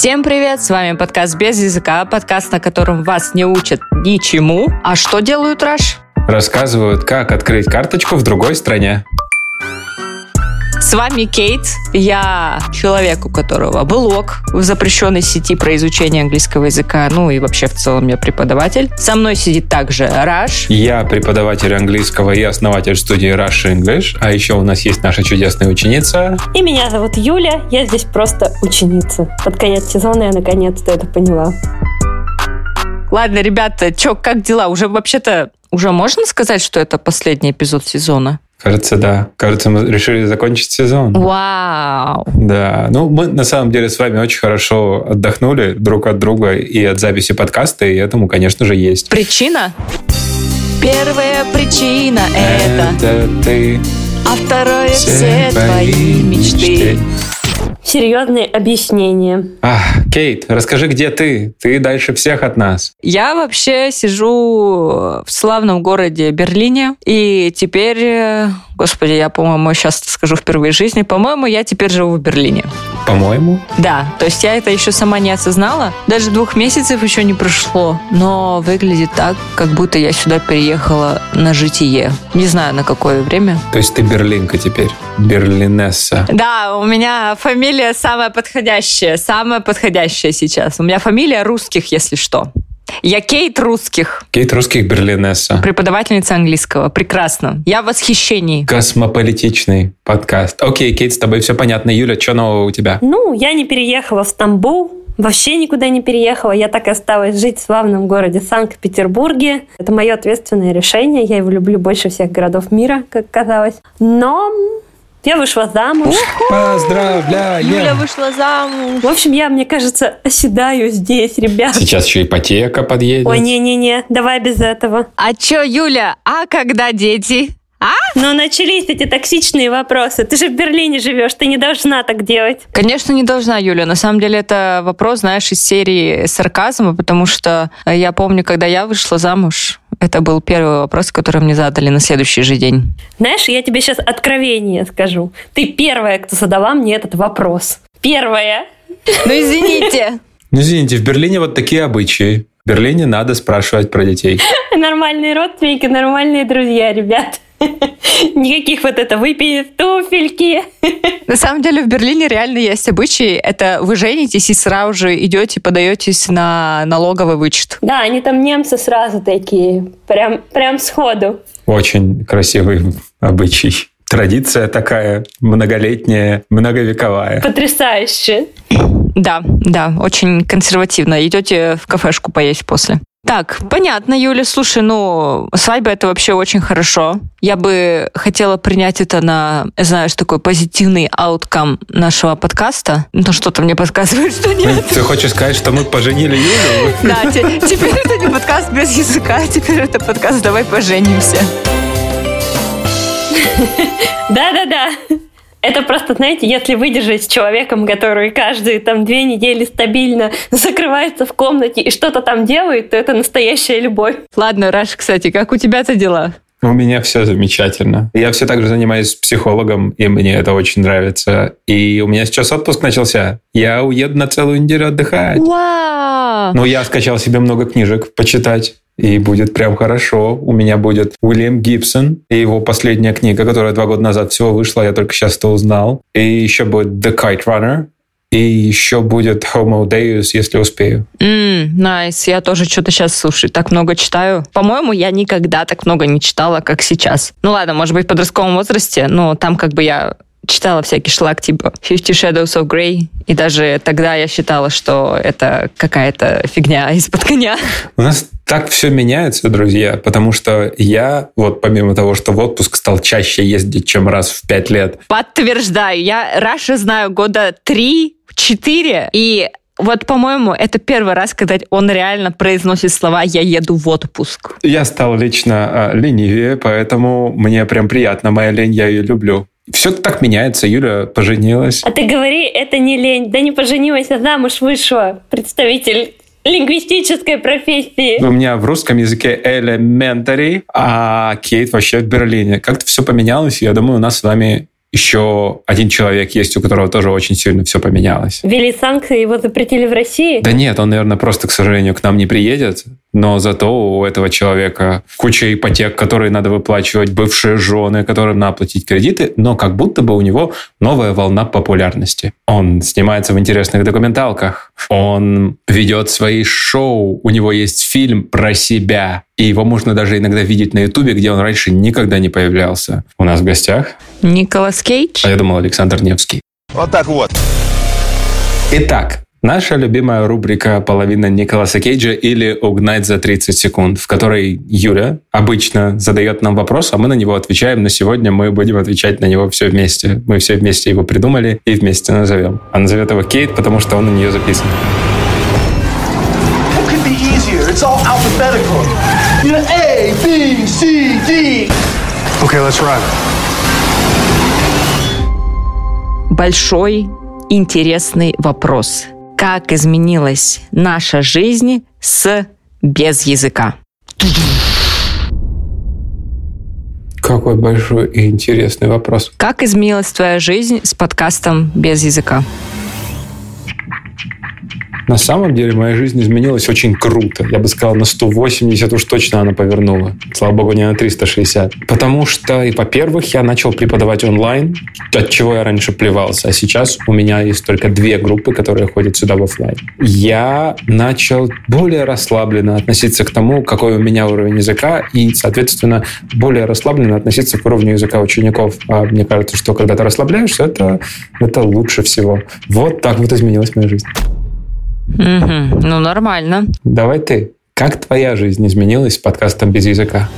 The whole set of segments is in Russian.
Всем привет, с вами подкаст «Без языка», подкаст, на котором вас не учат ничему. А что делают Раш? Рассказывают, как открыть карточку в другой стране. С вами Кейт. Я человек, у которого блог в запрещенной сети про изучение английского языка. Ну и вообще в целом я преподаватель. Со мной сидит также Раш. Я преподаватель английского и основатель студии Rush English. А еще у нас есть наша чудесная ученица. И меня зовут Юля. Я здесь просто ученица. Под конец сезона я наконец-то это поняла. Ладно, ребята, чё, как дела? Уже вообще-то уже можно сказать, что это последний эпизод сезона? Кажется, да. Кажется, мы решили закончить сезон. Вау! Да. Ну, мы на самом деле с вами очень хорошо отдохнули друг от друга и от записи подкаста, и этому, конечно же, есть. Причина? Первая причина это, Это ты. А второе все твои мечты. Серьезные объяснения. Ах, Кейт, расскажи, где ты? Ты дальше всех от нас. Я вообще сижу в славном городе Берлине, и теперь, э, господи, я, по-моему, сейчас скажу впервые в жизни, по-моему, я теперь живу в Берлине. По-моему. Да, то есть я это еще сама не осознала. Даже двух месяцев еще не прошло, но выглядит так, как будто я сюда переехала на житие. Не знаю, на какое время. То есть ты берлинка теперь. Берлинесса. Да, у меня фамилия самая подходящая, самая подходящая сейчас. У меня фамилия русских, если что. Я Кейт русских, Кейт русских берлинесса. преподавательница английского. Прекрасно. Я в восхищении. Космополитичный подкаст. Окей, Кейт, с тобой все понятно. Юля, что нового у тебя? Ну, я не переехала в Стамбул. Вообще никуда не переехала. Я так и осталась жить в славном городе Санкт-Петербурге. Это мое ответственное решение. Я его люблю больше всех городов мира, как казалось. Но я вышла замуж. Поздравляем! Юля вышла замуж. В общем, я, мне кажется, оседаю здесь, ребят. Сейчас еще ипотека подъедет. Ой, не-не-не, давай без этого. А чё, Юля, а когда дети? А? Но начались эти токсичные вопросы. Ты же в Берлине живешь, ты не должна так делать. Конечно, не должна, Юля. На самом деле это вопрос, знаешь, из серии сарказма, потому что э, я помню, когда я вышла замуж, это был первый вопрос, который мне задали на следующий же день. Знаешь, я тебе сейчас откровение скажу. Ты первая, кто задала мне этот вопрос. Первая. Ну, извините. Ну, извините, в Берлине вот такие обычаи. В Берлине надо спрашивать про детей. Нормальные родственники, нормальные друзья, ребят. Никаких вот это выпей туфельки. На самом деле в Берлине реально есть обычаи. Это вы женитесь и сразу же идете, подаетесь на налоговый вычет. Да, они там немцы сразу такие, прям, прям сходу. Очень красивый обычай. Традиция такая многолетняя, многовековая. Потрясающе. Да, да, очень консервативно. Идете в кафешку поесть после. Так, понятно, Юля. Слушай, ну, свадьба это вообще очень хорошо. Я бы хотела принять это на, знаешь, такой позитивный ауткам нашего подкаста. Но что-то мне подсказывает, что нет. Ты хочешь сказать, что мы поженили Юлю? Да, те- теперь это не подкаст без языка, теперь это подкаст «Давай поженимся». Да-да-да. Это просто, знаете, если выдержать с человеком, который каждые там две недели стабильно закрывается в комнате и что-то там делает, то это настоящая любовь. Ладно, Раш, кстати, как у тебя-то дела? У меня все замечательно. Я все так же занимаюсь психологом, и мне это очень нравится. И у меня сейчас отпуск начался. Я уеду на целую неделю отдыхать. Вау! Ну, я скачал себе много книжек почитать. И будет прям хорошо. У меня будет Уильям Гибсон и его последняя книга, которая два года назад всего вышла, я только сейчас это узнал. И еще будет The Kite Runner. И еще будет Homo Deus, если успею. М, nice, я тоже что-то сейчас, слушай, так много читаю. По-моему, я никогда так много не читала, как сейчас. Ну ладно, может быть, в подростковом возрасте, но там как бы я читала всякий шлак типа Fifty Shadows of Grey, и даже тогда я считала, что это какая-то фигня из-под коня. У нас так все меняется, друзья, потому что я, вот помимо того, что в отпуск стал чаще ездить, чем раз в пять лет, Подтверждаю, я Раша знаю года три-четыре, и вот, по-моему, это первый раз, когда он реально произносит слова «я еду в отпуск». я стал лично а, ленивее, поэтому мне прям приятно. Моя лень, я ее люблю. Все так меняется. Юля поженилась. А ты говори, это не лень. Да не поженилась, а замуж вышла. Представитель лингвистической профессии. У меня в русском языке elementary, а Кейт вообще в Берлине. Как-то все поменялось, я думаю, у нас с вами еще один человек есть, у которого тоже очень сильно все поменялось. Ввели санкции, его запретили в России? Да нет, он, наверное, просто, к сожалению, к нам не приедет. Но зато у этого человека куча ипотек, которые надо выплачивать, бывшие жены, которым надо платить кредиты, но как будто бы у него новая волна популярности. Он снимается в интересных документалках, он ведет свои шоу, у него есть фильм про себя, и его можно даже иногда видеть на Ютубе, где он раньше никогда не появлялся. У нас в гостях... Николас Кейдж? А я думал, Александр Невский. Вот так вот. Итак, Наша любимая рубрика «Половина Николаса Кейджа» или «Угнать за 30 секунд», в которой Юля обычно задает нам вопрос, а мы на него отвечаем, но сегодня мы будем отвечать на него все вместе. Мы все вместе его придумали и вместе назовем. А назовет его Кейт, потому что он на нее записан. Okay, let's run. Большой интересный вопрос – как изменилась наша жизнь с без языка? Какой большой и интересный вопрос. Как изменилась твоя жизнь с подкастом без языка? На самом деле моя жизнь изменилась очень круто. Я бы сказал, на 180 уж точно она повернула. Слава богу, не на 360. Потому что, и во-первых, я начал преподавать онлайн, от чего я раньше плевался. А сейчас у меня есть только две группы, которые ходят сюда в офлайн. Я начал более расслабленно относиться к тому, какой у меня уровень языка, и, соответственно, более расслабленно относиться к уровню языка учеников. А мне кажется, что когда ты расслабляешься, это, это лучше всего. Вот так вот изменилась моя жизнь. Угу. Ну, нормально. Давай ты. Как твоя жизнь изменилась с подкастом без языка?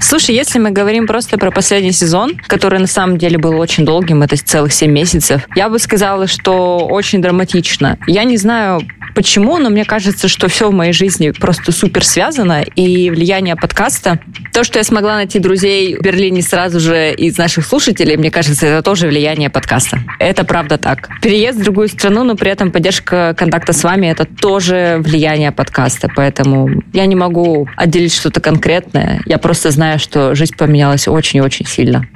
Слушай, если мы говорим просто про последний сезон, который на самом деле был очень долгим, это целых 7 месяцев, я бы сказала, что очень драматично. Я не знаю, почему, но мне кажется, что все в моей жизни просто супер связано, и влияние подкаста, то, что я смогла найти друзей в Берлине сразу же из наших слушателей, мне кажется, это тоже влияние подкаста. Это правда так. Переезд в другую страну, но при этом поддержка контакта с вами, это тоже влияние подкаста, поэтому я не могу отделить что-то конкретное, я просто знаю, что жизнь поменялась очень-очень сильно.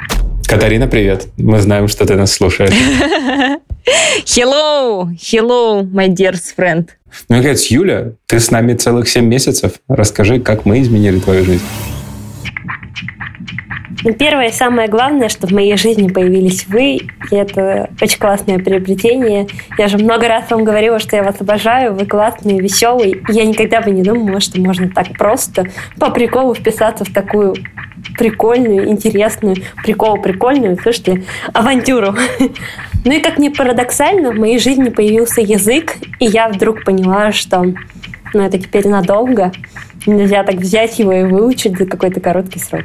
Катарина, привет. Мы знаем, что ты нас слушаешь. Hello, hello, my dear friend. Ну, говорит, Юля, ты с нами целых 7 месяцев. Расскажи, как мы изменили твою жизнь. Ну, первое и самое главное, что в моей жизни появились вы, и это очень классное приобретение. Я же много раз вам говорила, что я вас обожаю, вы классные, веселые. Я никогда бы не думала, что можно так просто по приколу вписаться в такую прикольную, интересную, прикол прикольную, слушайте, авантюру. Ну и как ни парадоксально, в моей жизни появился язык, и я вдруг поняла, что ну, это теперь надолго. Нельзя так взять его и выучить за какой-то короткий срок.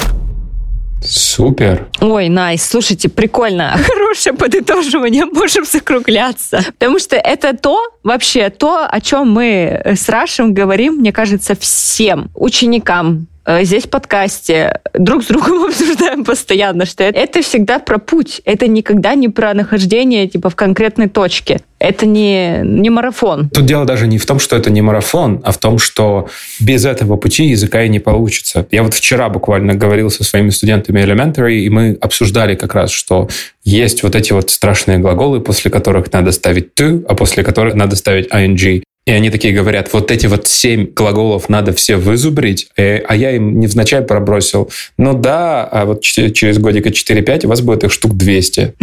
Супер. Ой, nice, слушайте, прикольно. Хорошее подытоживание, можем закругляться. Потому что это то, вообще, то, о чем мы с Рашем говорим, мне кажется, всем ученикам, здесь в подкасте друг с другом обсуждаем постоянно, что это всегда про путь. Это никогда не про нахождение типа в конкретной точке. Это не, не марафон. Тут дело даже не в том, что это не марафон, а в том, что без этого пути языка и не получится. Я вот вчера буквально говорил со своими студентами Elementary, и мы обсуждали как раз, что есть вот эти вот страшные глаголы, после которых надо ставить «ты», а после которых надо ставить «ing». И они такие говорят, вот эти вот семь глаголов надо все вызубрить, э, а я им невзначай пробросил. Ну да, а вот через годика 4-5 у вас будет их штук 200.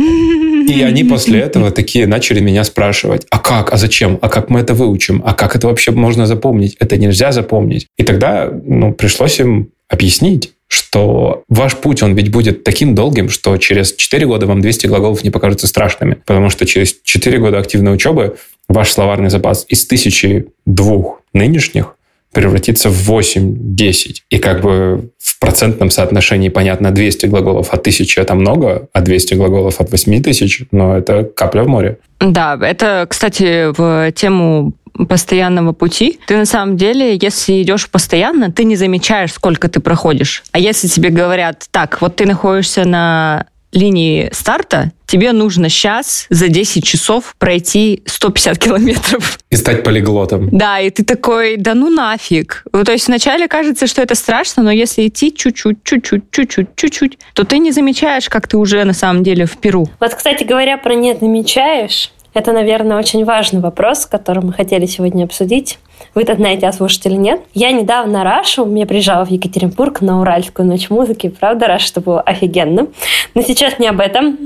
И они после этого такие начали меня спрашивать, а как, а зачем, а как мы это выучим, а как это вообще можно запомнить, это нельзя запомнить. И тогда ну, пришлось им объяснить, что ваш путь, он ведь будет таким долгим, что через 4 года вам 200 глаголов не покажутся страшными, потому что через 4 года активной учебы ваш словарный запас из тысячи двух нынешних превратится в 8-10. И как бы в процентном соотношении, понятно, 200 глаголов от 1000 это много, а 200 глаголов от 8000, но это капля в море. Да, это, кстати, в тему постоянного пути, ты на самом деле, если идешь постоянно, ты не замечаешь, сколько ты проходишь. А если тебе говорят, так, вот ты находишься на линии старта, тебе нужно сейчас за 10 часов пройти 150 километров. И стать полиглотом. Да, и ты такой, да ну нафиг. Ну, то есть вначале кажется, что это страшно, но если идти чуть-чуть, чуть-чуть, чуть-чуть, чуть-чуть, то ты не замечаешь, как ты уже на самом деле в Перу. Вот, кстати говоря, про «не замечаешь», это, наверное, очень важный вопрос, который мы хотели сегодня обсудить. Вы это знаете, а слушать или нет. Я недавно Рашу, я приезжала в Екатеринбург на Уральскую ночь музыки. Правда, Раша, это было офигенно. Но сейчас не об этом.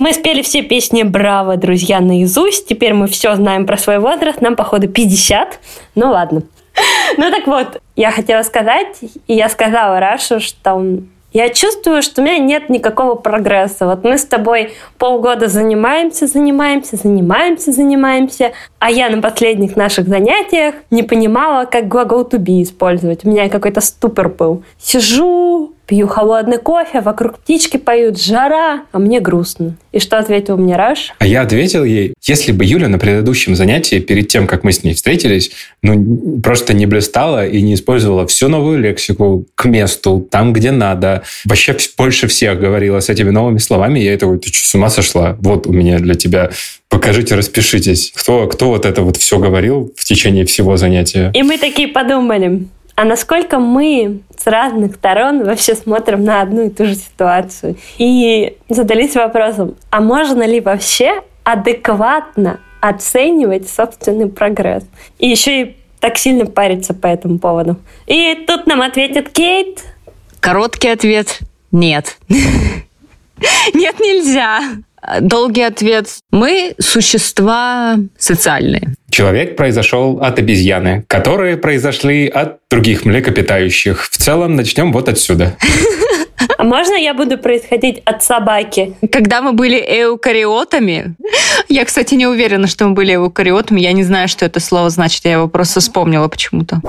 Мы спели все песни «Браво, друзья» наизусть. Теперь мы все знаем про свой возраст. Нам, походу, 50. Ну, ладно. Ну, так вот, я хотела сказать, и я сказала Рашу, что я чувствую, что у меня нет никакого прогресса. Вот мы с тобой полгода занимаемся, занимаемся, занимаемся, занимаемся, а я на последних наших занятиях не понимала, как глагол to be использовать. У меня какой-то ступор был. Сижу, Пью холодный кофе, вокруг птички поют, жара, а мне грустно. И что ответил мне Раш? А я ответил ей, если бы Юля на предыдущем занятии, перед тем, как мы с ней встретились, ну, просто не блистала и не использовала всю новую лексику к месту, там, где надо, вообще больше всех говорила с этими новыми словами, я это, ты что, с ума сошла? Вот у меня для тебя покажите, распишитесь. Кто, кто вот это вот все говорил в течение всего занятия? И мы такие подумали, а насколько мы с разных сторон вообще смотрим на одну и ту же ситуацию. И задались вопросом, а можно ли вообще адекватно оценивать собственный прогресс? И еще и так сильно париться по этому поводу. И тут нам ответит Кейт. Короткий ответ – нет. Нет, нельзя. Долгий ответ. Мы существа социальные. Человек произошел от обезьяны, которые произошли от других млекопитающих. В целом, начнем вот отсюда. А можно я буду происходить от собаки? Когда мы были эукариотами, я, кстати, не уверена, что мы были эукариотами, я не знаю, что это слово значит, я его просто вспомнила почему-то.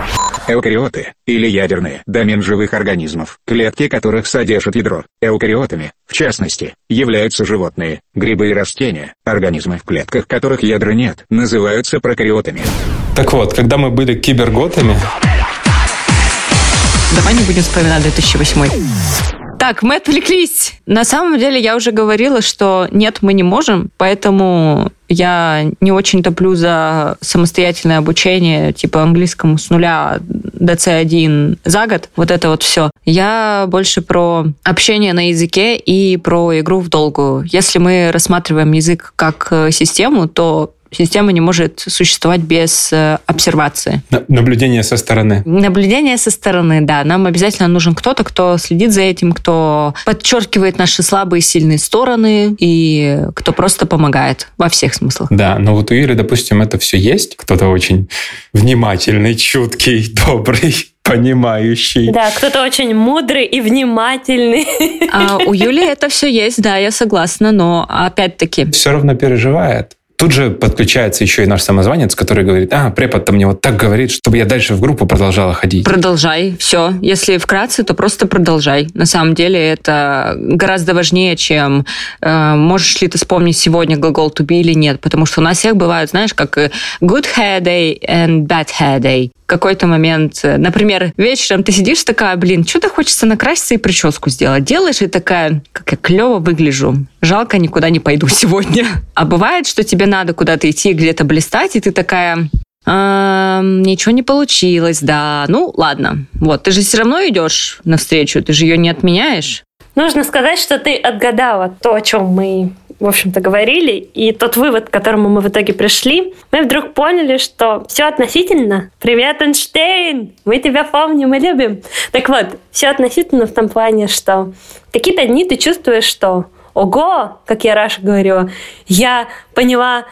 Эукариоты, или ядерные, домен живых организмов, клетки которых содержат ядро. Эукариотами, в частности, являются животные, грибы и растения, организмы в клетках которых ядра нет, называются прокариотами. Так вот, когда мы были киберготами, Давай не будем вспоминать 2008. Так, мы отвлеклись. На самом деле я уже говорила, что нет, мы не можем, поэтому я не очень топлю за самостоятельное обучение, типа английскому с нуля до C1 за год, вот это вот все. Я больше про общение на языке и про игру в долгую. Если мы рассматриваем язык как э, систему, то Система не может существовать без э, обсервации. Наблюдение со стороны. Наблюдение со стороны, да. Нам обязательно нужен кто-то, кто следит за этим, кто подчеркивает наши слабые и сильные стороны и кто просто помогает во всех смыслах. Да, но вот у Иры, допустим, это все есть. Кто-то очень внимательный, чуткий, добрый понимающий. Да, кто-то очень мудрый и внимательный. А у Юли это все есть, да, я согласна, но опять-таки... Все равно переживает. Тут же подключается еще и наш самозванец, который говорит, а, препод-то мне вот так говорит, чтобы я дальше в группу продолжала ходить. Продолжай, все. Если вкратце, то просто продолжай. На самом деле это гораздо важнее, чем э, можешь ли ты вспомнить сегодня глагол to be или нет, потому что у нас всех бывают, знаешь, как good hair day and bad hair day какой-то момент, э, например, вечером ты сидишь такая, блин, что-то хочется накраситься и прическу сделать. Делаешь и такая, как я клево выгляжу. Жалко, никуда не пойду сегодня. А бывает, что тебе надо куда-то идти, где-то блистать, и ты такая, ничего не получилось, да. Ну, ладно. Вот, ты же все равно идешь навстречу, ты же ее не отменяешь. Нужно сказать, что ты отгадала то, о чем мы в общем-то, говорили, и тот вывод, к которому мы в итоге пришли, мы вдруг поняли, что все относительно. Привет, Эйнштейн! Мы тебя помним и любим. Так вот, все относительно в том плане, что какие-то дни ты чувствуешь, что ого, как я раньше говорила, я поняла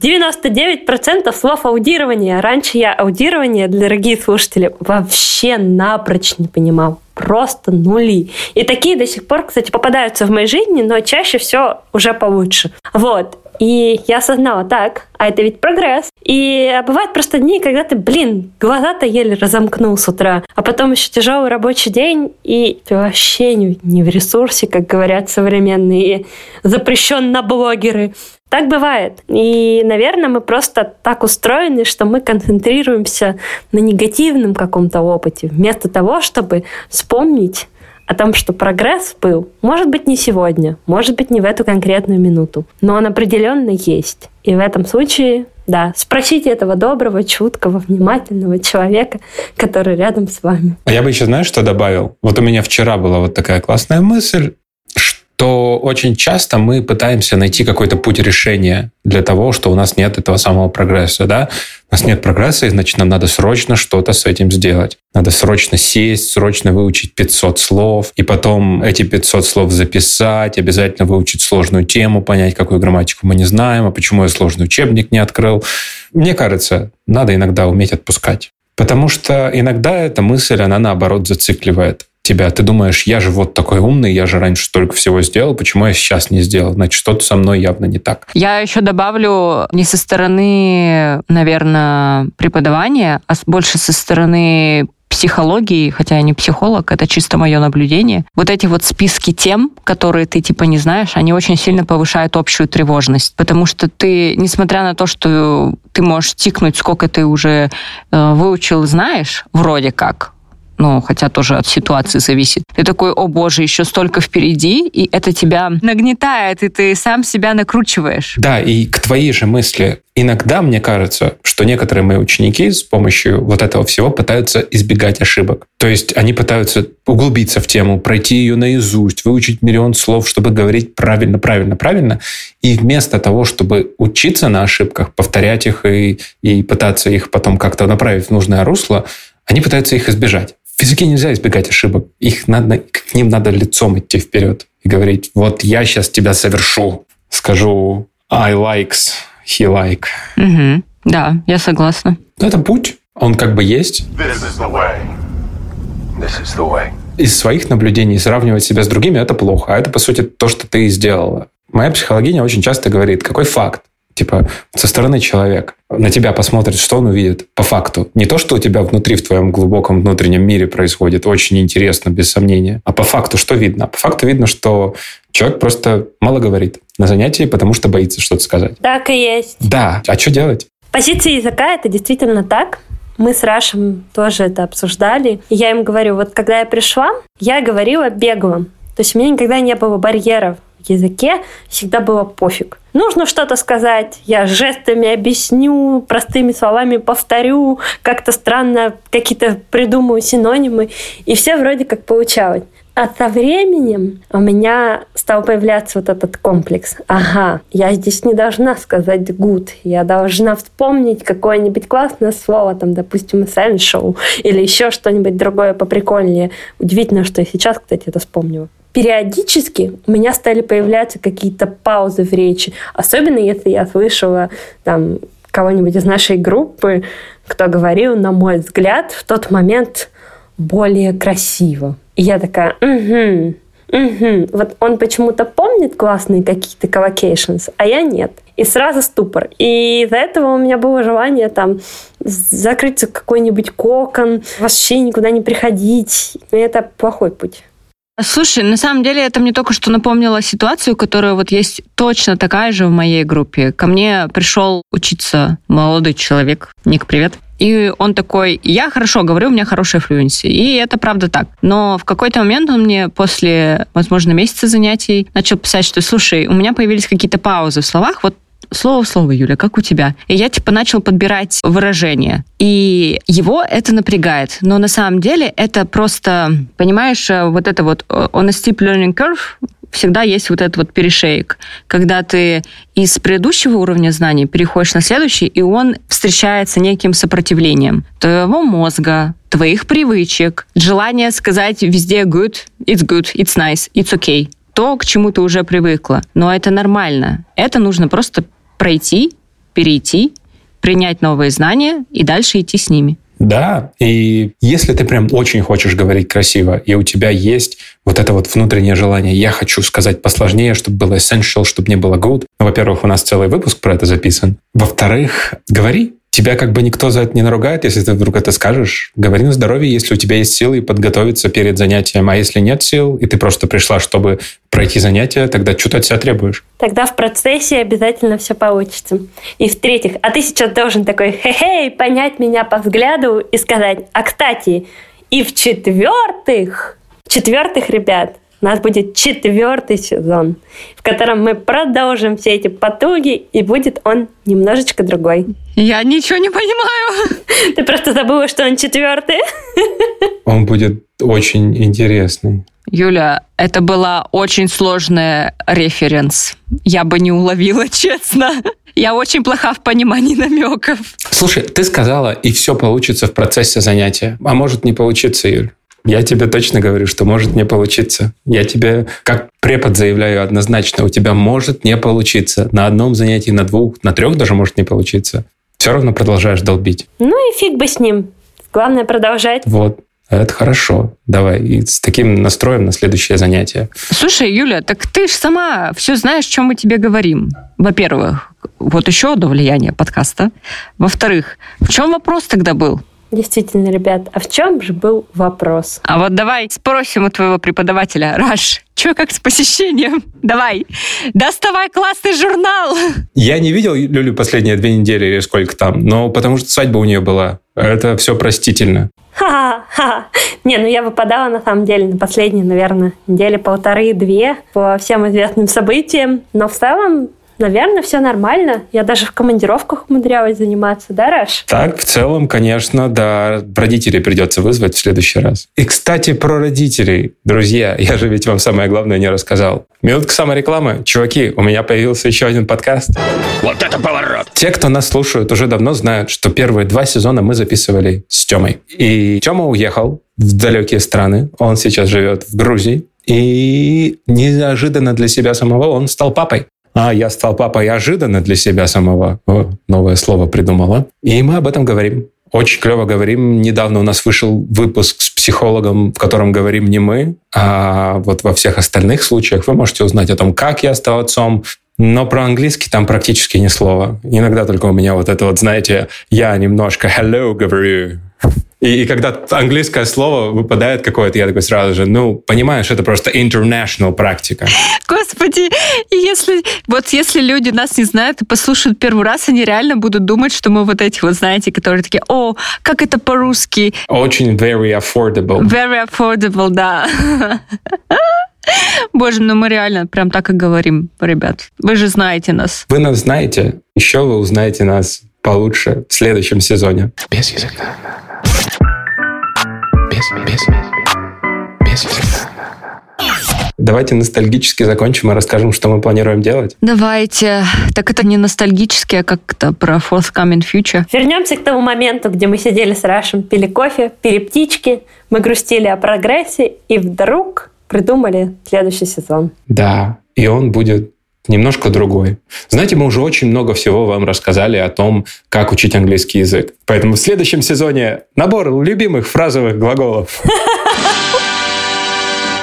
99% слов аудирования. Раньше я аудирование, дорогие слушатели, вообще напрочь не понимал. Просто нули. И такие до сих пор, кстати, попадаются в моей жизни, но чаще все уже получше. Вот. И я осознала, так, а это ведь прогресс. И бывают просто дни, когда ты, блин, глаза-то еле разомкнул с утра, а потом еще тяжелый рабочий день, и ты вообще не в ресурсе, как говорят современные, запрещен на блогеры. Так бывает. И, наверное, мы просто так устроены, что мы концентрируемся на негативном каком-то опыте, вместо того, чтобы вспомнить о том, что прогресс был. Может быть, не сегодня, может быть, не в эту конкретную минуту, но он определенно есть. И в этом случае, да, спросите этого доброго, чуткого, внимательного человека, который рядом с вами. А я бы еще, знаешь, что добавил? Вот у меня вчера была вот такая классная мысль, то очень часто мы пытаемся найти какой-то путь решения для того, что у нас нет этого самого прогресса. Да? У нас нет прогресса, и значит, нам надо срочно что-то с этим сделать. Надо срочно сесть, срочно выучить 500 слов, и потом эти 500 слов записать, обязательно выучить сложную тему, понять, какую грамматику мы не знаем, а почему я сложный учебник не открыл. Мне кажется, надо иногда уметь отпускать. Потому что иногда эта мысль, она наоборот зацикливает тебя. Ты думаешь, я же вот такой умный, я же раньше столько всего сделал, почему я сейчас не сделал? Значит, что-то со мной явно не так. Я еще добавлю не со стороны, наверное, преподавания, а больше со стороны психологии, хотя я не психолог, это чисто мое наблюдение. Вот эти вот списки тем, которые ты типа не знаешь, они очень сильно повышают общую тревожность, потому что ты, несмотря на то, что ты можешь тикнуть, сколько ты уже э, выучил, знаешь, вроде как, ну, хотя тоже от ситуации зависит. Ты такой, о боже, еще столько впереди, и это тебя нагнетает, и ты сам себя накручиваешь. Да, и к твоей же мысли. Иногда мне кажется, что некоторые мои ученики с помощью вот этого всего пытаются избегать ошибок. То есть они пытаются углубиться в тему, пройти ее наизусть, выучить миллион слов, чтобы говорить правильно, правильно, правильно. И вместо того, чтобы учиться на ошибках, повторять их и, и пытаться их потом как-то направить в нужное русло, они пытаются их избежать. В физике нельзя избегать ошибок. Их надо, к ним надо лицом идти вперед и говорить, вот я сейчас тебя совершу. Скажу I likes, he like. Угу. Да, я согласна. Это путь, он как бы есть. This is the way. This is the way. Из своих наблюдений сравнивать себя с другими – это плохо. А это, по сути, то, что ты сделала. Моя психологиня очень часто говорит, какой факт? Типа, со стороны человека на тебя посмотрит, что он увидит по факту. Не то, что у тебя внутри, в твоем глубоком внутреннем мире происходит, очень интересно, без сомнения, а по факту что видно? По факту видно, что человек просто мало говорит на занятии, потому что боится что-то сказать. Так и есть. Да, а что делать? Позиция языка – это действительно так. Мы с Рашем тоже это обсуждали. И я им говорю, вот когда я пришла, я говорила бегло. То есть у меня никогда не было барьеров языке всегда было пофиг. Нужно что-то сказать, я жестами объясню, простыми словами повторю, как-то странно какие-то придумаю синонимы, и все вроде как получалось. А со временем у меня стал появляться вот этот комплекс. Ага, я здесь не должна сказать good, я должна вспомнить какое-нибудь классное слово, там, допустим, essential, или еще что-нибудь другое поприкольнее. Удивительно, что я сейчас, кстати, это вспомнила периодически у меня стали появляться какие-то паузы в речи. Особенно если я слышала там кого-нибудь из нашей группы, кто говорил, на мой взгляд, в тот момент более красиво. И я такая, угу, угу. Вот он почему-то помнит классные какие-то collocations, а я нет. И сразу ступор. И из-за этого у меня было желание там закрыться какой-нибудь кокон, вообще никуда не приходить. И это плохой путь. Слушай, на самом деле это мне только что напомнило ситуацию, которая вот есть точно такая же в моей группе. Ко мне пришел учиться молодой человек. Ник, привет. И он такой, я хорошо говорю, у меня хорошая флюенси. И это правда так. Но в какой-то момент он мне после, возможно, месяца занятий начал писать, что, слушай, у меня появились какие-то паузы в словах, вот слово в слово, Юля, как у тебя? И я типа начал подбирать выражения. И его это напрягает. Но на самом деле это просто, понимаешь, э, вот это вот э, on a steep learning curve всегда есть вот этот вот перешейк, когда ты из предыдущего уровня знаний переходишь на следующий, и он встречается неким сопротивлением твоего мозга, твоих привычек, желание сказать везде good, it's good, it's nice, it's okay. То, к чему ты уже привыкла. Но это нормально. Это нужно просто пройти, перейти, принять новые знания и дальше идти с ними. Да, и если ты прям очень хочешь говорить красиво, и у тебя есть вот это вот внутреннее желание, я хочу сказать посложнее, чтобы было essential, чтобы не было good. Ну, во-первых, у нас целый выпуск про это записан. Во-вторых, говори, Тебя как бы никто за это не наругает, если ты вдруг это скажешь. Говори на здоровье, если у тебя есть силы подготовиться перед занятием. А если нет сил, и ты просто пришла, чтобы пройти занятие, тогда что ты от себя требуешь? Тогда в процессе обязательно все получится. И в-третьих, а ты сейчас должен такой хе-хей, понять меня по взгляду и сказать, а кстати, и в-четвертых, В-четвертых, ребят, у нас будет четвертый сезон, в котором мы продолжим все эти потуги, и будет он немножечко другой. Я ничего не понимаю. Ты просто забыла, что он четвертый. Он будет очень интересный. Юля, это была очень сложная референс. Я бы не уловила, честно. Я очень плоха в понимании намеков. Слушай, ты сказала, и все получится в процессе занятия. А может не получиться, Юль? Я тебе точно говорю, что может не получиться. Я тебе, как препод, заявляю однозначно, у тебя может не получиться. На одном занятии, на двух, на трех даже может не получиться. Все равно продолжаешь долбить. Ну и фиг бы с ним. Главное продолжать. Вот. Это хорошо. Давай. И с таким настроем на следующее занятие. Слушай, Юля, так ты же сама все знаешь, о чем мы тебе говорим. Во-первых, вот еще одно влияние подкаста. Во-вторых, в чем вопрос тогда был? Действительно, ребят, а в чем же был вопрос? А вот давай спросим у твоего преподавателя. Раш, что как с посещением? Давай, доставай классный журнал. Я не видел Люлю последние две недели или сколько там, но потому что свадьба у нее была. Это все простительно. Ха-ха. Не, ну я выпадала на самом деле на последние, наверное, недели полторы-две по всем известным событиям. Но в целом Наверное, все нормально. Я даже в командировках умудрялась заниматься, да, Раш? Так, в целом, конечно, да. Родителей придется вызвать в следующий раз. И, кстати, про родителей. Друзья, я же ведь вам самое главное не рассказал. Минутка саморекламы. Чуваки, у меня появился еще один подкаст. Вот это поворот! Те, кто нас слушают, уже давно знают, что первые два сезона мы записывали с Темой. И Тема уехал в далекие страны. Он сейчас живет в Грузии. И неожиданно для себя самого он стал папой. А я стал папой ожиданно для себя самого. О, новое слово придумала. И мы об этом говорим. Очень клево говорим. Недавно у нас вышел выпуск с психологом, в котором говорим не мы, а вот во всех остальных случаях вы можете узнать о том, как я стал отцом, но про английский там практически ни слова. Иногда только у меня вот это вот, знаете, я немножко hello говорю, и, и когда английское слово выпадает какое-то, я такой сразу же, ну, понимаешь, это просто international практика. Господи, если вот если люди нас не знают и послушают первый раз, они реально будут думать, что мы вот эти вот, знаете, которые такие, о, как это по-русски? Очень very affordable. Very affordable, да. Боже, ну мы реально прям так и говорим, ребят. Вы же знаете нас. Вы нас знаете, еще вы узнаете нас получше в следующем сезоне. Без языка. Без, без, языка. Давайте ностальгически закончим и расскажем, что мы планируем делать. Давайте. Так это не ностальгически, а как-то про forthcoming future. Вернемся к тому моменту, где мы сидели с Рашем, пили кофе, пили птички, мы грустили о прогрессе, и вдруг придумали следующий сезон. Да, и он будет немножко другой. Знаете, мы уже очень много всего вам рассказали о том, как учить английский язык. Поэтому в следующем сезоне набор любимых фразовых глаголов.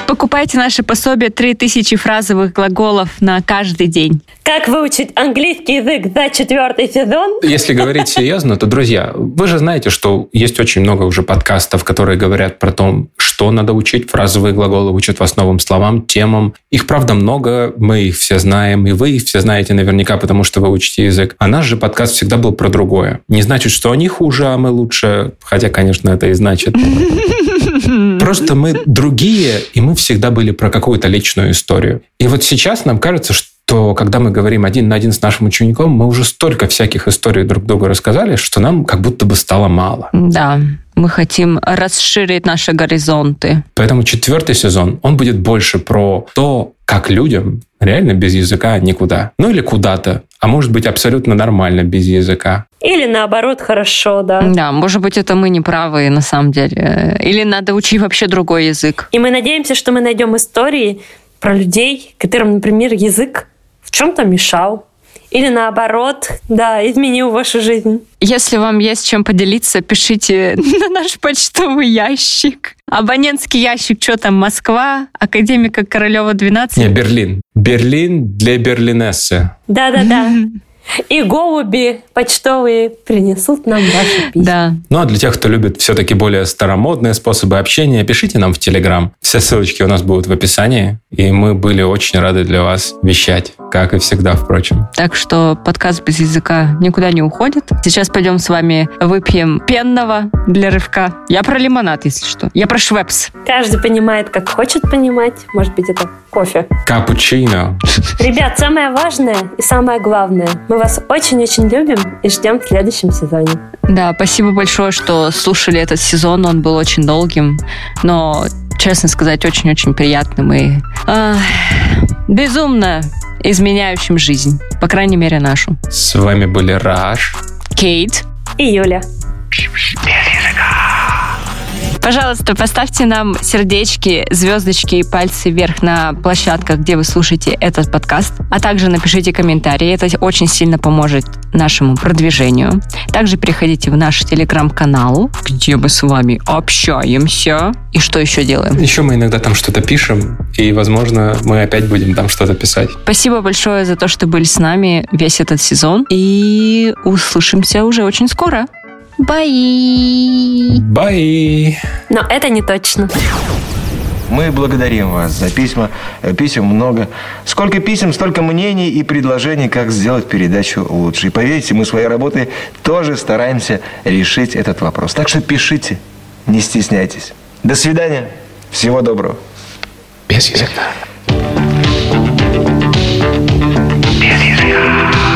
Покупайте наше пособие 3000 фразовых глаголов на каждый день. Как выучить английский язык за четвертый сезон? Если говорить серьезно, то, друзья, вы же знаете, что есть очень много уже подкастов, которые говорят про то, что надо учить. Фразовые глаголы учат вас новым словам, темам. Их, правда, много, мы их все знаем, и вы их все знаете наверняка, потому что вы учите язык. А наш же подкаст всегда был про другое. Не значит, что они хуже, а мы лучше. Хотя, конечно, это и значит. Просто мы другие, и мы всегда были про какую-то личную историю. И вот сейчас нам кажется, что когда мы говорим один на один с нашим учеником, мы уже столько всяких историй друг другу рассказали, что нам как будто бы стало мало. Да, мы хотим расширить наши горизонты. Поэтому четвертый сезон, он будет больше про то, как людям реально без языка никуда. Ну или куда-то. А может быть абсолютно нормально без языка. Или наоборот, хорошо, да. Да, может быть, это мы не правы на самом деле. Или надо учить вообще другой язык. И мы надеемся, что мы найдем истории про людей, которым, например, язык в чем-то мешал. Или наоборот, да, изменил вашу жизнь. Если вам есть чем поделиться, пишите на наш почтовый ящик. Абонентский ящик, что там, Москва, Академика Королева 12? Не, Берлин. Берлин для берлинессы. Да-да-да. И голуби почтовые принесут нам ваши письма. Да. Ну а для тех, кто любит все-таки более старомодные способы общения, пишите нам в Телеграм. Все ссылочки у нас будут в описании. И мы были очень рады для вас вещать, как и всегда, впрочем. Так что подкаст без языка никуда не уходит. Сейчас пойдем с вами выпьем пенного для рывка. Я про лимонад, если что. Я про швепс. Каждый понимает, как хочет понимать. Может быть, это кофе. Капучино. Ребят, самое важное и самое главное. Мы вас очень-очень любим и ждем в следующем сезоне. Да, спасибо большое, что слушали этот сезон. Он был очень долгим, но, честно сказать, очень-очень приятным и ах, безумно изменяющим жизнь. По крайней мере, нашу. С вами были Раш. Кейт, И Юля. Пожалуйста, поставьте нам сердечки, звездочки и пальцы вверх на площадках, где вы слушаете этот подкаст, а также напишите комментарии. Это очень сильно поможет нашему продвижению. Также переходите в наш телеграм-канал, где мы с вами общаемся. И что еще делаем? Еще мы иногда там что-то пишем, и, возможно, мы опять будем там что-то писать. Спасибо большое за то, что были с нами весь этот сезон. И услышимся уже очень скоро. Бай, бай. Но это не точно. Мы благодарим вас за письма. Э, писем много. Сколько писем, столько мнений и предложений, как сделать передачу лучше. И поверьте, мы своей работой тоже стараемся решить этот вопрос. Так что пишите, не стесняйтесь. До свидания. Всего доброго. Без языка. Без языка.